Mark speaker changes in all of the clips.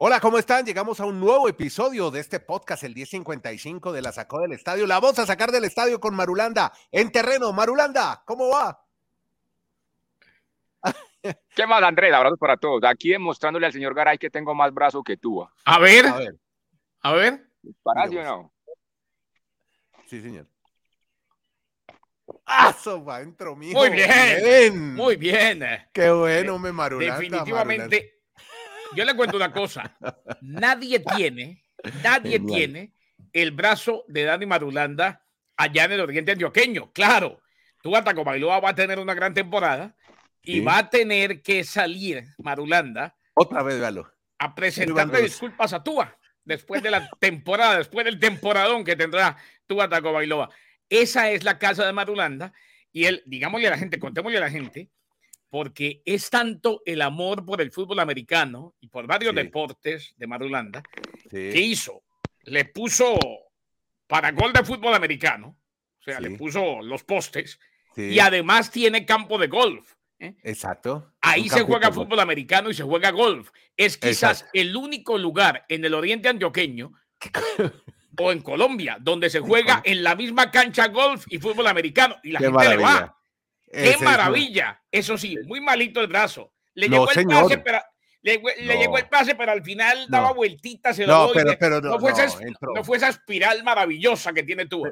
Speaker 1: Hola, ¿cómo están? Llegamos a un nuevo episodio de este podcast, el 1055 de la Sacó del Estadio. La vamos a sacar del estadio con Marulanda en terreno. Marulanda, ¿cómo va?
Speaker 2: ¿Qué más, Andrés? Abrazos para todos. Aquí demostrándole al señor Garay que tengo más brazo que tú.
Speaker 3: A ver, a ver. A ver.
Speaker 2: ¿Para o no?
Speaker 1: Sí, señor. ¡Ah, va dentro mío!
Speaker 3: Muy bien, muy bien.
Speaker 1: Qué bueno, me Marulanda.
Speaker 3: Definitivamente yo le cuento una cosa. Nadie tiene, nadie tiene el brazo de Dani Marulanda allá en el oriente antioqueño. Claro, tú Ataco Bailoa va a tener una gran temporada y va a tener que salir Marulanda.
Speaker 1: Otra vez, Galo.
Speaker 3: A presentarle disculpas a Tua después de la temporada, después del temporadón que tendrá Tua Bailoa. Esa es la casa de Marulanda y él, digámosle a la gente, contémosle a la gente porque es tanto el amor por el fútbol americano y por varios deportes de Marulanda que hizo, le puso para gol de fútbol americano, o sea, le puso los postes y además tiene campo de golf.
Speaker 1: ¿eh? Exacto.
Speaker 3: Ahí se juega fútbol americano y se juega golf. Es quizás el único lugar en el oriente antioqueño o en Colombia donde se juega en la misma cancha golf y fútbol americano y la gente le va. ¡Qué maravilla! Eso sí, muy malito el brazo. Le llegó el pase, pero le, llegó el pase, pero al final daba vueltitas. Se
Speaker 1: no, pero, no,
Speaker 3: fue esa, no, fue esa, espiral maravillosa que tiene tú.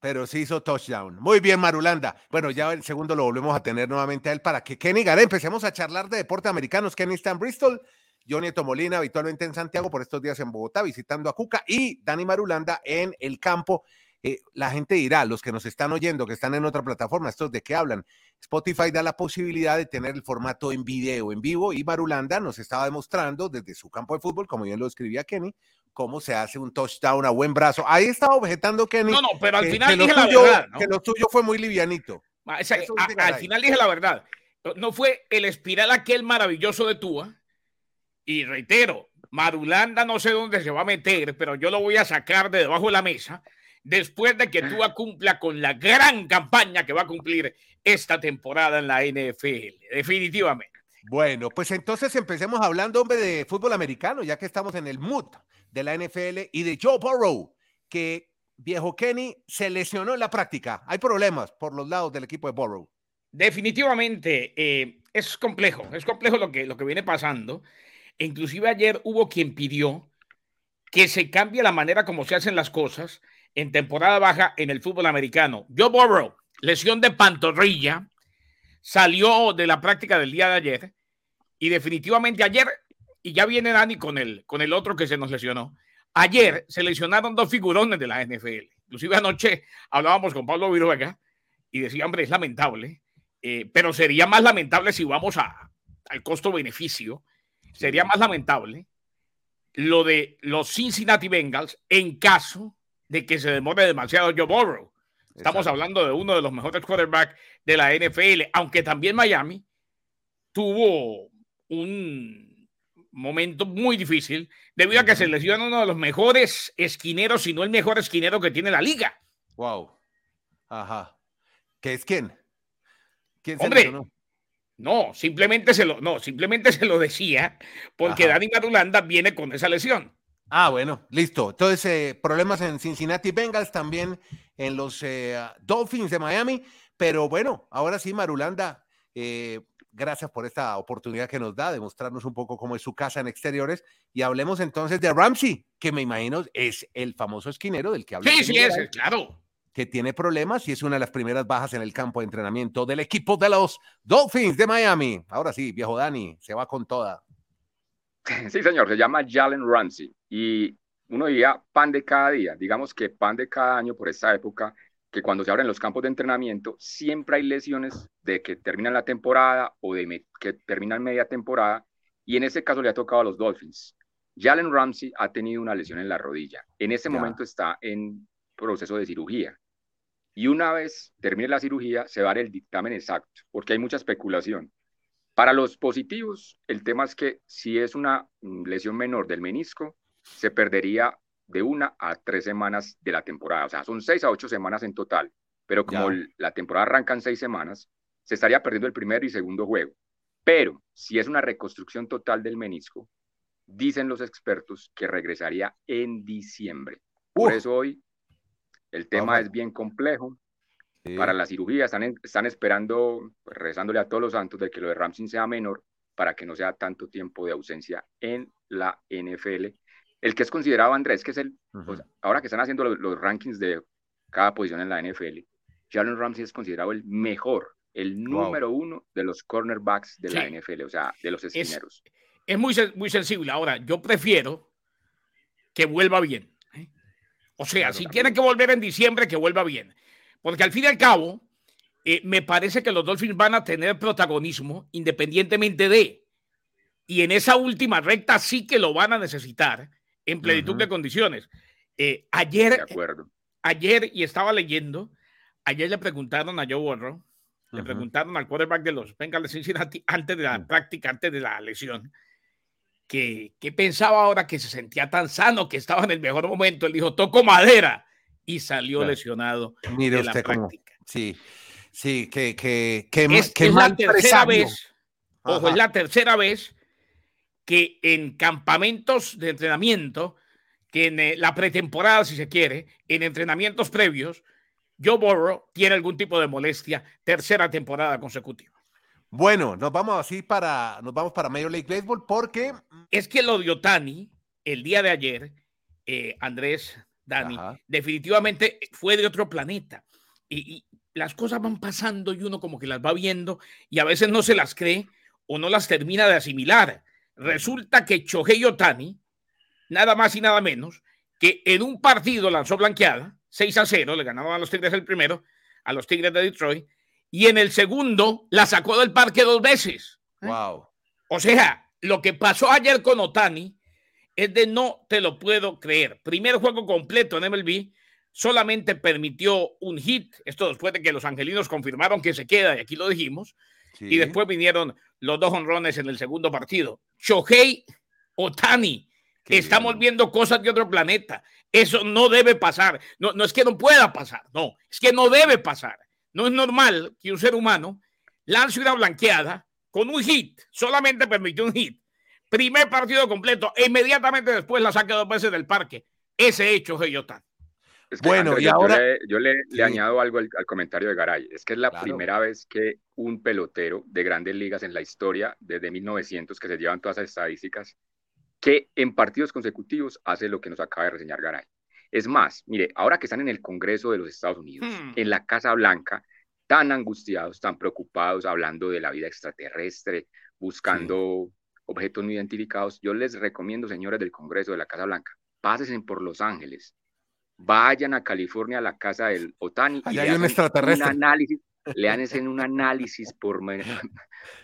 Speaker 1: Pero, sí hizo touchdown. Muy bien, Marulanda. Bueno, ya el segundo lo volvemos a tener nuevamente a él para que Kenny Garé empecemos a charlar de deporte americanos. Kenny está en Bristol, Johnny Tomolina habitualmente en Santiago, por estos días en Bogotá, visitando a Cuca y Dani Marulanda en el campo eh, la gente dirá, los que nos están oyendo, que están en otra plataforma, estos de qué hablan. Spotify da la posibilidad de tener el formato en video, en vivo, y Marulanda nos estaba demostrando desde su campo de fútbol, como bien lo escribía Kenny, cómo se hace un touchdown a buen brazo. Ahí estaba objetando Kenny.
Speaker 3: No, no, pero al final dije la verdad.
Speaker 1: Que lo tuyo fue muy livianito.
Speaker 3: al final dije la verdad. No fue el espiral aquel maravilloso de Tua. Y reitero, Marulanda no sé dónde se va a meter, pero yo lo voy a sacar de debajo de la mesa después de que Tua cumpla con la gran campaña que va a cumplir esta temporada en la NFL, definitivamente.
Speaker 1: Bueno, pues entonces empecemos hablando, hombre, de fútbol americano, ya que estamos en el mood de la NFL y de Joe Burrow, que viejo Kenny se lesionó en la práctica. Hay problemas por los lados del equipo de Burrow.
Speaker 3: Definitivamente, eh, es complejo, es complejo lo que, lo que viene pasando. Inclusive ayer hubo quien pidió que se cambie la manera como se hacen las cosas en temporada baja en el fútbol americano. Joe Burrow, lesión de pantorrilla, salió de la práctica del día de ayer y definitivamente ayer, y ya viene Dani con el, con el otro que se nos lesionó, ayer se lesionaron dos figurones de la NFL. Inclusive anoche hablábamos con Pablo Viruega y decía, hombre, es lamentable, eh, pero sería más lamentable si vamos a, al costo-beneficio, sería más lamentable lo de los Cincinnati Bengals en caso de que se demore demasiado Joe Burrow. Estamos hablando de uno de los mejores quarterbacks de la NFL, aunque también Miami tuvo un momento muy difícil debido a que se lesionó uno de los mejores esquineros, si no el mejor esquinero que tiene la liga.
Speaker 1: Wow. Ajá. ¿Qué es quién?
Speaker 3: ¿Quién se Hombre, No, simplemente se lo, no, simplemente se lo decía porque Dani Marulanda viene con esa lesión.
Speaker 1: Ah, bueno, listo. Entonces, eh, problemas en Cincinnati Bengals, también en los eh, Dolphins de Miami. Pero bueno, ahora sí, Marulanda, eh, gracias por esta oportunidad que nos da de mostrarnos un poco cómo es su casa en exteriores. Y hablemos entonces de Ramsey, que me imagino es el famoso esquinero del que habla.
Speaker 3: Sí, sí, es, claro.
Speaker 1: Que tiene problemas y es una de las primeras bajas en el campo de entrenamiento del equipo de los Dolphins de Miami. Ahora sí, viejo Dani, se va con toda.
Speaker 2: Sí, señor, se llama Jalen Ramsey y uno diría pan de cada día. Digamos que pan de cada año por esta época, que cuando se abren los campos de entrenamiento, siempre hay lesiones de que terminan la temporada o de que terminan media temporada y en ese caso le ha tocado a los Dolphins. Jalen Ramsey ha tenido una lesión en la rodilla. En ese momento está en proceso de cirugía. Y una vez termine la cirugía, se va a dar el dictamen exacto, porque hay mucha especulación. Para los positivos, el tema es que si es una mm, lesión menor del menisco, se perdería de una a tres semanas de la temporada. O sea, son seis a ocho semanas en total. Pero como la temporada arranca en seis semanas, se estaría perdiendo el primero y segundo juego. Pero si es una reconstrucción total del menisco, dicen los expertos que regresaría en diciembre. Por eso hoy el tema es bien complejo. Para la cirugía están, están esperando, pues, rezándole a todos los santos de que lo de Ramsey sea menor para que no sea tanto tiempo de ausencia en la NFL. El que es considerado, Andrés, que es el, pues, ahora que están haciendo los, rankings de cada posición en la NFL, Jalen Ramsey es considerado el mejor, el número uno de los cornerbacks de la NFL, o sea, de los esquineros.
Speaker 3: Es, muy, muy sensible. Ahora, yo prefiero que vuelva bien. ¿eh? O sea, si tiene que volver en diciembre, que vuelva bien. Porque al fin y al cabo, eh, me parece que los Dolphins van a tener protagonismo independientemente de. Y en esa última recta sí que lo van a necesitar en plenitud de condiciones. Eh, ayer, ayer, y estaba leyendo, ayer le preguntaron a Joe Burrow, le preguntaron al quarterback de los Bengals de Cincinnati antes de la práctica, antes de la lesión, que, pensaba ahora que se sentía tan sano, que estaba en el mejor momento. Él dijo, toco madera y salió lesionado
Speaker 1: Mire usted Cómo, sí, sí, que, que, que,
Speaker 3: es, que la tercera vez, ojo, es la tercera vez que en campamentos de entrenamiento, que en eh, la pretemporada, si se quiere, en entrenamientos previos, Joe Burrow tiene algún tipo de molestia, tercera temporada consecutiva.
Speaker 1: Bueno, nos vamos así para, nos vamos para Major League Baseball porque...
Speaker 3: Es que lo de Otani, el día de ayer, eh, Andrés, Dani, definitivamente fue de otro planeta. Y, las cosas van pasando y uno como que las va viendo y a veces no se las cree o no las termina de asimilar. Resulta que Chohei Otani, nada más y nada menos, que en un partido lanzó blanqueada, 6 a 0, le ganaron a los Tigres el primero, a los Tigres de Detroit, y en el segundo la sacó del parque dos veces.
Speaker 1: Wow.
Speaker 3: O sea, lo que pasó ayer con Otani es de no te lo puedo creer. Primer juego completo en MLB, solamente permitió un hit, esto después de que los angelinos confirmaron que se queda, y aquí lo dijimos, y después vinieron los dos honrones en el segundo partido. Shohei Otani, estamos viendo cosas de otro planeta. Eso no debe pasar. No, no es que no pueda pasar, no, es que no debe pasar. No es normal que un ser humano lance una blanqueada con un hit, solamente permitió un hit Primer partido completo, e inmediatamente después la saca dos veces del parque. Ese hecho, Geyotán.
Speaker 1: bueno, y ahora.
Speaker 2: Yo le, añado algo al, comentario de Garay. Es que es la primera vez que un pelotero de grandes ligas en la historia, desde 1900, que se llevan todas las estadísticas, que en partidos consecutivos hace lo que nos acaba de reseñar Garay. Es más, mire, ahora que están en el Congreso de los Estados Unidos, hmm. en la Casa Blanca, tan angustiados, tan preocupados, hablando de la vida extraterrestre, buscando objetos no identificados, yo les recomiendo, señores del Congreso de la Casa Blanca, pásense por Los Ángeles, vayan a California a la casa del Otani
Speaker 1: y hay un extraterrestre.
Speaker 2: Un análisis, le hacen un análisis por ah,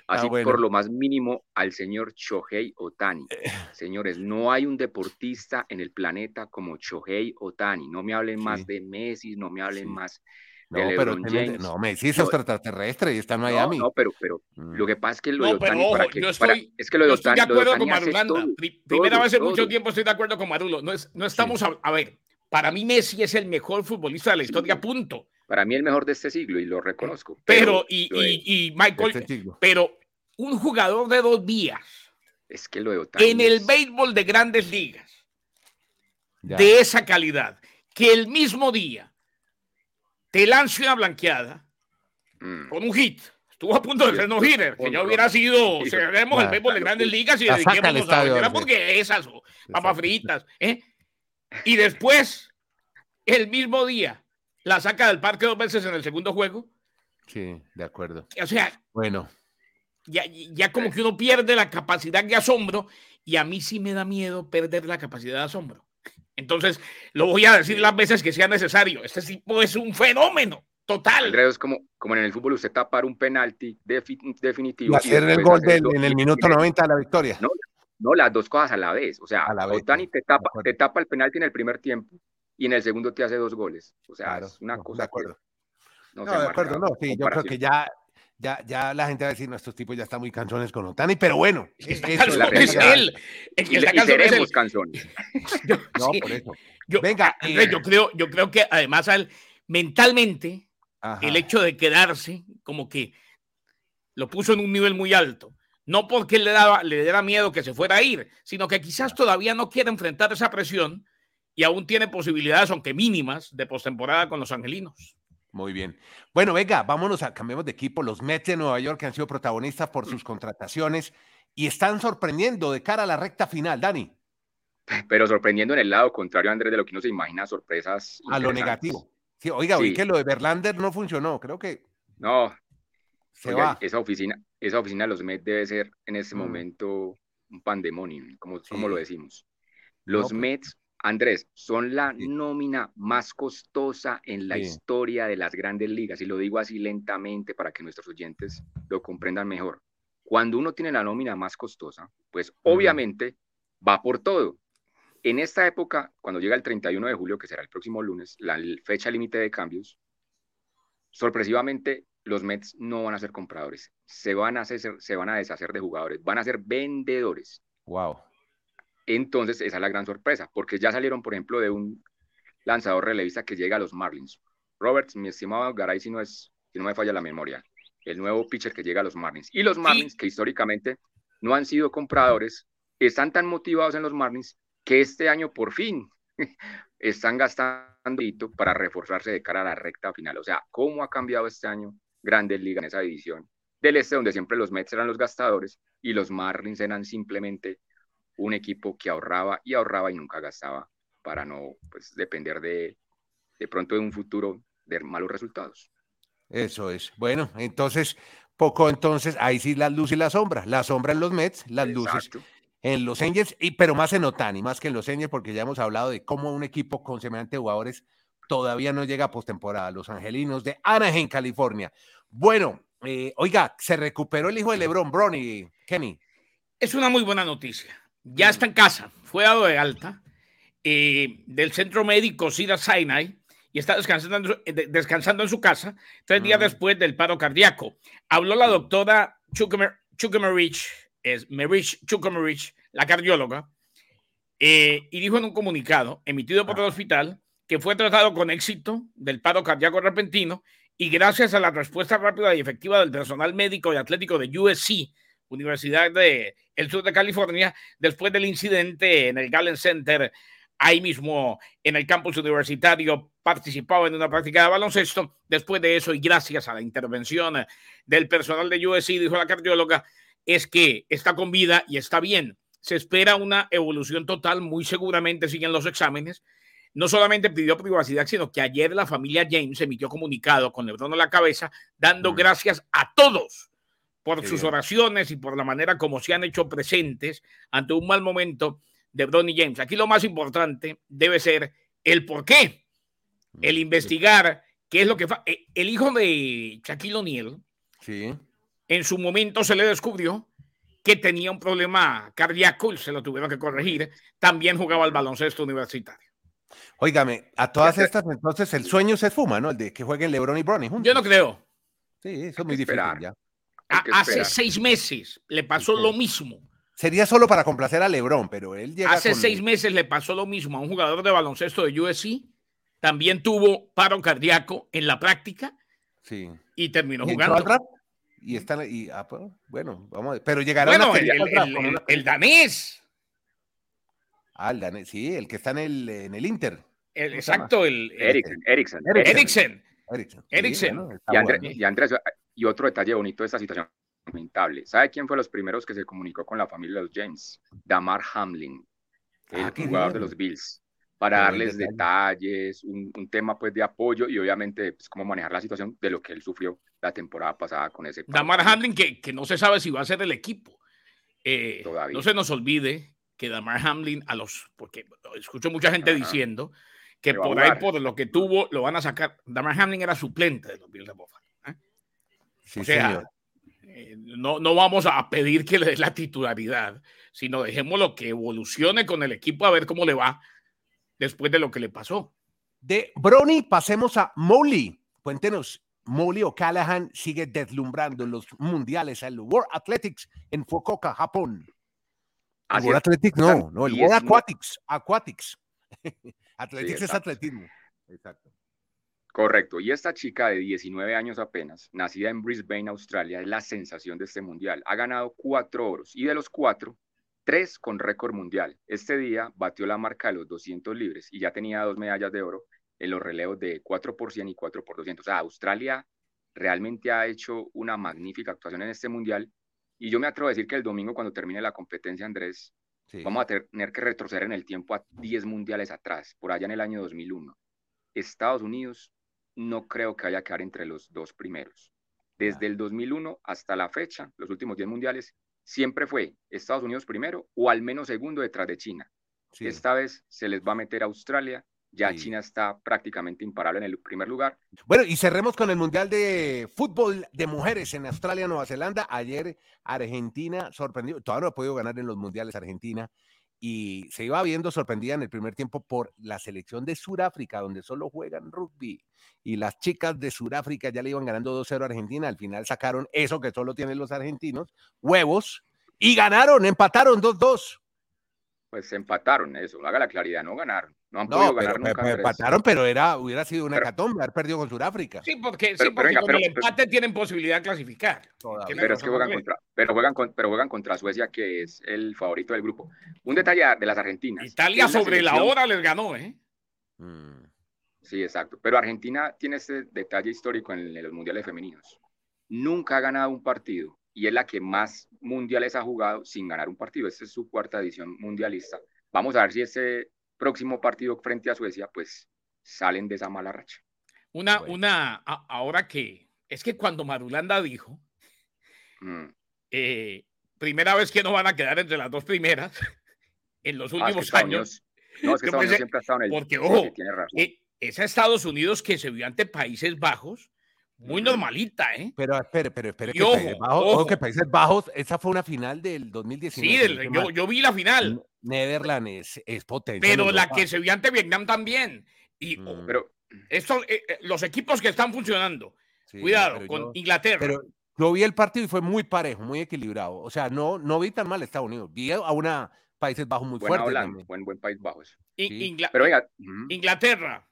Speaker 2: así por lo más mínimo al señor Shohei Otani. Eh. Señores, no hay un deportista en el planeta como Shohei Otani. No me hablen más de Messi, no me hablen más
Speaker 1: no, pero no, me decís extraterrestre y está en Miami.
Speaker 2: No, pero, pero mm. lo que pasa es que lo de
Speaker 3: Otani, para que, estoy, es que lo de Otani, estoy de acuerdo con Marulanda. Primera vez en mucho tiempo estoy de acuerdo con Marulo. No, es, no estamos a, ver. Para mí Messi es el mejor futbolista de la historia, punto.
Speaker 2: Para mí el mejor de este siglo y lo reconozco.
Speaker 3: Pero, y, y, Michael, este pero un jugador de dos días.
Speaker 2: Es que lo de Otani
Speaker 3: En el béisbol de grandes ligas, de esa calidad, que el mismo día te lance una blanqueada mm. con un hit. Estuvo a punto de ser no hitter, que ya hubiera sido, cerremos el béisbol de grandes ligas y dediquemos a la porque esas papas fritas. ¿eh? Y después, el mismo día, la saca del parque dos veces en el segundo juego.
Speaker 1: Sí, de acuerdo.
Speaker 3: O sea,
Speaker 1: bueno.
Speaker 3: Ya, ya como que uno pierde la capacidad de asombro y a mí sí me da miedo perder la capacidad de asombro. Entonces, lo voy a decir las veces que sea necesario. Este tipo es un fenómeno total.
Speaker 2: Andrés, es como, como en el fútbol, usted tapar un penalti definitivo.
Speaker 1: Y hacer el gol en el minuto 90 de la victoria.
Speaker 2: No, no, las dos cosas a la vez. O sea, Otani te tapa, te tapa el penalti en el primer tiempo y en el segundo te hace dos goles. O sea, es una cosa.
Speaker 1: De acuerdo. no, de acuerdo, no. Sí, yo creo que ya ya, ya la gente va a decir, nuestros tipos ya están muy canzones con Otani, pero bueno.
Speaker 3: Es, él.
Speaker 2: El que está seremos canzones.
Speaker 1: no, por eso.
Speaker 3: Yo, Venga. Eh, yo, creo, yo creo que además al, mentalmente, el hecho de quedarse como que lo puso en un nivel muy alto. No porque le, daba, le diera miedo que se fuera a ir, sino que quizás todavía no quiere enfrentar esa presión y aún tiene posibilidades, aunque mínimas, de postemporada con los angelinos.
Speaker 1: Muy bien. Bueno, venga, vámonos a cambiemos de equipo. Los Mets de Nueva York han sido protagonistas por sus contrataciones y están sorprendiendo de cara a la recta final, Dani.
Speaker 2: Pero sorprendiendo en el lado contrario, Andrés, de lo que uno se imagina, sorpresas.
Speaker 1: A lo negativo. Sí, oiga, oí que lo de Berlander no funcionó, creo que.
Speaker 2: No. Se va. Esa oficina, esa oficina de los Mets debe ser en este mm. momento un pandemonio, como, como lo decimos. Los pues Mets Andrés, son la nómina más costosa en la historia de las grandes ligas, y lo digo así lentamente para que nuestros oyentes lo comprendan mejor. Cuando uno tiene la nómina más costosa, pues obviamente va por todo. En esta época, cuando llega el 31 de julio, que será el próximo lunes, la fecha límite de cambios, sorpresivamente los Mets no van a ser compradores, se van a, hacer, se van a deshacer de jugadores, van a ser vendedores.
Speaker 1: Wow.
Speaker 2: Entonces, esa es la gran sorpresa, porque ya salieron, por ejemplo, de un lanzador relevista que llega a los Marlins. Roberts, mi estimado Garay, si no, es, si no me falla la memoria, el nuevo pitcher que llega a los Marlins. Y los Marlins, que históricamente no han sido compradores, están tan motivados en los Marlins que este año por fin están gastando para reforzarse de cara a la recta final. O sea, ¿cómo ha cambiado este año Grandes Ligas en esa división? Del este, donde siempre los Mets eran los gastadores y los Marlins eran simplemente un equipo que ahorraba y ahorraba y nunca gastaba para no pues, depender de, de pronto de un futuro de malos resultados.
Speaker 1: Eso es. Bueno, entonces, poco entonces, ahí sí la luz y la sombra. La sombra en los Mets, las luces en los Angels, y, pero más en Otani, más que en los Angels, porque ya hemos hablado de cómo un equipo con semejante jugadores todavía no llega a postemporada. Los Angelinos de Anaheim, California. Bueno, eh, oiga, se recuperó el hijo de LeBron, Bronny, Kenny.
Speaker 3: Es una muy buena noticia ya está en casa, fue dado de alta eh, del centro médico Sida Sinai y está descansando en, su, descansando en su casa tres días después del paro cardíaco. Habló la doctora Chukamerich, es Merich Chukamerich, la cardióloga, eh, y dijo en un comunicado emitido por el hospital que fue tratado con éxito del paro cardíaco repentino y gracias a la respuesta rápida y efectiva del personal médico y atlético de USC, Universidad de el sur de California, después del incidente en el Galen Center, ahí mismo en el campus universitario, participaba en una práctica de baloncesto. Después de eso, y gracias a la intervención del personal de USC, dijo la cardióloga, es que está con vida y está bien. Se espera una evolución total, muy seguramente siguen los exámenes. No solamente pidió privacidad, sino que ayer la familia James emitió comunicado con Lebron a la cabeza, dando mm. gracias a todos por sus oraciones y por la manera como se han hecho presentes ante un mal momento de Bronny James. Aquí lo más importante debe ser el por qué, el investigar qué es lo que... Eh, el hijo de Shaquille O'Neal,
Speaker 1: sí.
Speaker 3: en su momento se le descubrió que tenía un problema cardíaco y se lo tuvieron que corregir. También jugaba al baloncesto universitario.
Speaker 1: Óigame, a todas estas, entonces el sueño se fuma, ¿no? El de que jueguen LeBron y Bronny juntos.
Speaker 3: Yo no creo.
Speaker 1: Sí, eso es muy difícil ya
Speaker 3: hace seis meses le pasó lo mismo.
Speaker 1: Sería solo para complacer a Lebron, pero él llega.
Speaker 3: Hace seis meses le pasó lo mismo a un jugador de baloncesto de USC. También tuvo paro cardíaco en la práctica.
Speaker 1: Sí.
Speaker 3: Y terminó jugando.
Speaker 1: Y está, y, ah, pues, bueno, vamos a ver. Pero llegará bueno,
Speaker 3: el, danés.
Speaker 1: Ah, el danés, sí, el que está en el, en el Inter.
Speaker 3: exacto, el,
Speaker 2: Eriksen.
Speaker 3: Eriksen. Eriksen.
Speaker 2: y, Andrés, y otro detalle bonito de esta situación lamentable. ¿Sabe quién fue los primeros que se comunicó con la familia de los James? Damar Hamlin, el ah, jugador de los Bills, para darles detalles, un, tema pues de apoyo y obviamente pues, cómo manejar la situación de lo que él sufrió la temporada pasada con ese.
Speaker 3: Damar Hamlin, que, que no se sabe si va a ser el equipo. Eh, no se nos olvide que Damar Hamlin a los, porque escucho mucha gente diciendo que por ahí, por lo que tuvo, lo van a sacar. Damar Hamlin era suplente de los Bills de Buffalo o sea, eh, no, no vamos a pedir que le dé la titularidad, sino dejémoslo que evolucione con el equipo a ver cómo le va después de lo que le pasó.
Speaker 1: De Brony pasemos a Molly. Cuéntenos, Molly O'Callaghan sigue deslumbrando en los mundiales, el World Athletics en Fukuoka, Japón. World Athletics no, no, el World Aquatics, Aquatics. Athletics es atletismo. Exacto.
Speaker 2: Correcto. Y esta chica de 19 años apenas, nacida en Brisbane, Australia, es la sensación de este mundial. Ha ganado cuatro oros y de los cuatro, tres con récord mundial. Este día batió la marca de los 200 libres y ya tenía dos medallas de oro en los relevos de 4 por 100 y 4 por 200. O sea, Australia realmente ha hecho una magnífica actuación en este mundial. Y yo me atrevo a decir que el domingo, cuando termine la competencia, Andrés, vamos a tener que retroceder en el tiempo a 10 mundiales atrás, por allá en el año 2001. Estados Unidos no creo que vaya a quedar entre los dos primeros. Desde el 2001 hasta la fecha, los últimos 10 mundiales, siempre fue Estados Unidos primero o al menos segundo detrás de China. Esta vez se les va a meter a Australia. Ya China está prácticamente imparable en el primer lugar.
Speaker 1: Bueno, y cerremos con el Mundial de Fútbol de Mujeres en Australia, Nueva Zelanda. Ayer Argentina sorprendió, todavía no ha podido ganar en los Mundiales Argentina, y se iba viendo sorprendida en el primer tiempo por la selección de Sudáfrica, donde solo juegan rugby. Y las chicas de Sudáfrica ya le iban ganando 2-0 a Argentina. Al final sacaron eso que solo tienen los argentinos, huevos, y ganaron, empataron 2-2.
Speaker 2: Pues empataron, eso, haga la claridad, no ganaron. No han
Speaker 1: podido ganar nunca. empataron, pero era, hubiera sido una hecatombe haber perdido con Sudáfrica.
Speaker 3: Sí, porque, sí, porque con el empate tienen posibilidad de clasificar.
Speaker 2: Pero es que juegan contra, pero juegan, pero juegan contra Suecia, que es el favorito del grupo. Un detalle de las argentinas.
Speaker 3: Italia sobre la hora les ganó, ¿eh?
Speaker 2: Mm. Sí, exacto. Pero Argentina tiene este detalle histórico en los mundiales femeninos. Nunca ha ganado un partido y es la que más mundiales ha jugado sin ganar un partido. Esta es su cuarta edición mundialista. Vamos a ver si ese próximo partido frente a Suecia, pues salen de esa mala racha.
Speaker 3: Una, una, ahora que, es que cuando Marulanda dijo, mm. eh, primera vez que no van a quedar entre las dos primeras en los ah, últimos años.
Speaker 2: No, es que siempre ha estado en el
Speaker 3: Porque, ojo, tiene razón. Eh, es a Estados Unidos que se vio ante Países Bajos, muy normalita, ¿eh?
Speaker 1: Pero espere, pero espere, que, Países Bajos, que Países Bajos, esa fue una final del 2019.
Speaker 3: Sí, yo, yo, vi la final.
Speaker 1: Netherlands es, potente.
Speaker 3: Pero la que se vio ante Vietnam también. Y mm. pero estos, eh, eh, los equipos que están funcionando, cuidado, con Inglaterra.
Speaker 1: Pero yo vi el partido y fue muy parejo, muy equilibrado. O sea, no, no vi tan mal Estados Unidos. Vi a una Países Bajos muy fuerte.
Speaker 2: buen, buen País Bajos.
Speaker 3: pero Inglaterra,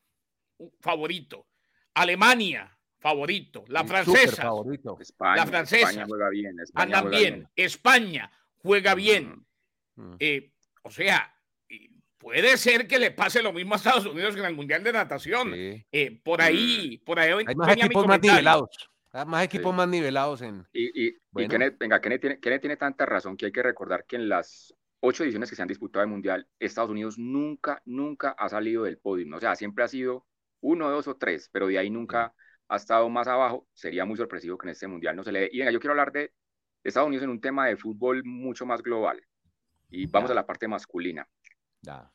Speaker 3: favorito. Alemania, favorito. La francesa.
Speaker 2: Favorito. España,
Speaker 3: la francesa.
Speaker 2: España juega bien.
Speaker 3: España andan bien. España juega bien. Eh, o sea, puede ser que le pase lo mismo a Estados Unidos que en el Mundial de Natación. Eh, por ahí, por ahí.
Speaker 1: Hay más equipos más nivelados. Hay más equipos más nivelados en.
Speaker 2: Y, y, venga, Kenneth tiene, tiene tanta razón que hay que recordar que en las ocho ediciones que se han disputado el Mundial, Estados Unidos nunca, nunca ha salido del podio. O sea, siempre ha sido uno, dos o tres, pero de ahí nunca ha estado más abajo, sería muy sorpresivo que en este mundial no se le dé. Y venga, yo quiero hablar de Estados Unidos en un tema de fútbol mucho más global. Y vamos a la parte masculina.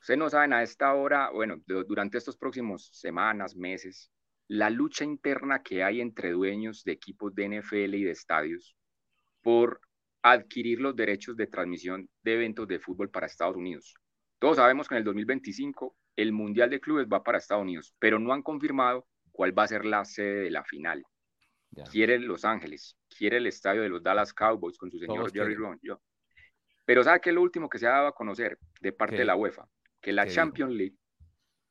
Speaker 2: Ustedes no saben a esta hora, bueno, durante estos próximos semanas, meses, la lucha interna que hay entre dueños de equipos de NFL y de estadios por adquirir los derechos de transmisión de eventos de fútbol para Estados Unidos. Todos sabemos que en el 2025 el Mundial de Clubes va para Estados Unidos, pero no han confirmado cuál va a ser la sede de la final. Quiere Los Ángeles, quiere el estadio de los Dallas Cowboys con su señor Jerry Ron. Pero ¿sabe qué es lo último que se ha dado a conocer de parte de la UEFA? Que la Champions League,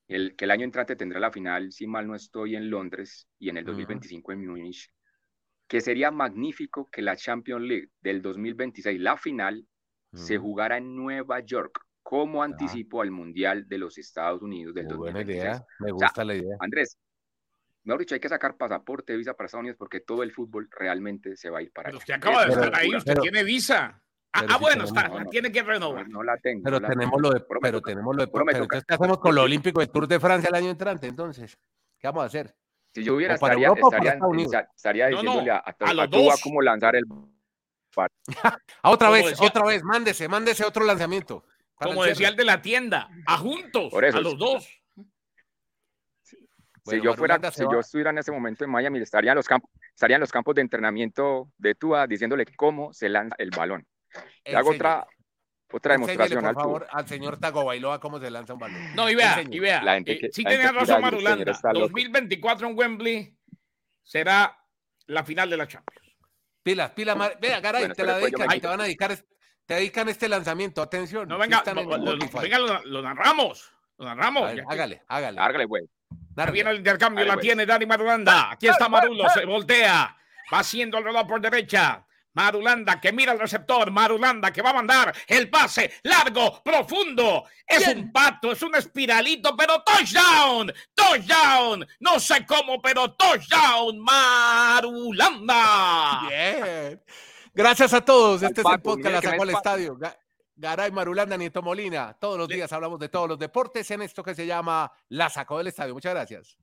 Speaker 2: el, que el año entrante tendrá la final, si mal no estoy, en Londres y en el 2025 en Múnich, que sería magnífico que la Champions League del 2026, la final, se jugara en Nueva York como anticipo al Mundial de los Estados Unidos del Muy 2026. Buena idea,
Speaker 1: me gusta la idea.
Speaker 2: Andrés, mejor dicho, hay que sacar pasaporte, visa para Estados Unidos porque todo el fútbol realmente se va a ir para
Speaker 3: allá. Usted acaba de estar ahí, usted tiene visa. Ah, ah bueno, está, la tiene que renovar.
Speaker 2: No, la tengo.
Speaker 1: Pero tenemos lo de, pero tenemos lo de, pero ¿qué hacemos con lo olímpico de Tour de Francia el año entrante? Entonces, ¿qué vamos a hacer?
Speaker 2: Si yo hubiera, estaría, estaría, estaría, diciéndole a, a, a, a cómo lanzar el...
Speaker 1: a otra vez, otra vez, mándese, mándese otro lanzamiento.
Speaker 3: Como decía el de la tienda, a juntos, a los dos
Speaker 2: si yo fuera, si yo estuviera en ese momento en Miami, estaría en los campos, estaría en los campos de entrenamiento de Tua diciéndole cómo se lanza el balón. hago otra, otra demostración
Speaker 1: por favor, al señor Tago Bailoa cómo se lanza un balón.
Speaker 3: No, y vea, y vea. La eh, sí tenía razón Marulanda. 2024 en Wembley será la final de la Champions.
Speaker 1: Pilas, pilas, vea, caray, te la dedican, te van a dedicar, te dedican este lanzamiento, atención.
Speaker 3: No, venga, lo, venga, lo, narramos, lo narramos.
Speaker 1: hágale, hágale.
Speaker 2: Hágale, güey.
Speaker 3: Viene el intercambio, la tiene Dani Marulanda. Aquí está Marulo, se voltea. Va haciendo el reloj por derecha. Marulanda que mira el receptor, Marulanda que va a mandar el pase largo, profundo. Es un pato, es un espiralito, pero touchdown, touchdown. No sé cómo, pero touchdown, Marulanda.
Speaker 1: Bien. Gracias a todos. Este es el podcast La Sacó al Estadio. Garay Marulanda, Nieto Molina. Todos los días hablamos de todos los deportes en esto que se llama La Sacó del Estadio. Muchas gracias.